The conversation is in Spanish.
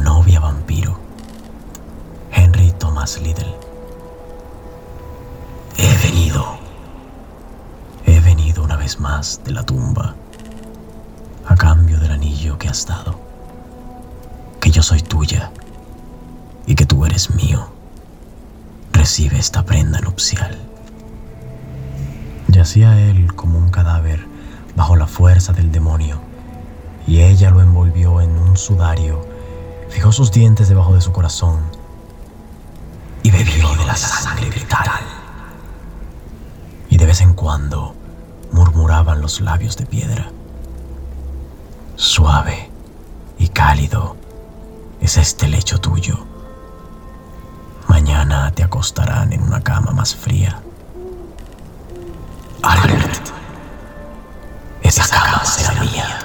Novia vampiro. Henry Thomas Liddell. He venido. He venido una vez más de la tumba. A cambio del anillo que has dado. Que yo soy tuya. Y que tú eres mío. Recibe esta prenda nupcial. Yacía él como un cadáver bajo la fuerza del demonio. Y ella lo envolvió en un sudario fijó sus dientes debajo de su corazón y bebió de la sangre vital. Y de vez en cuando murmuraban los labios de piedra. Suave y cálido es este lecho tuyo. Mañana te acostarán en una cama más fría. Albert, esa cama será mía.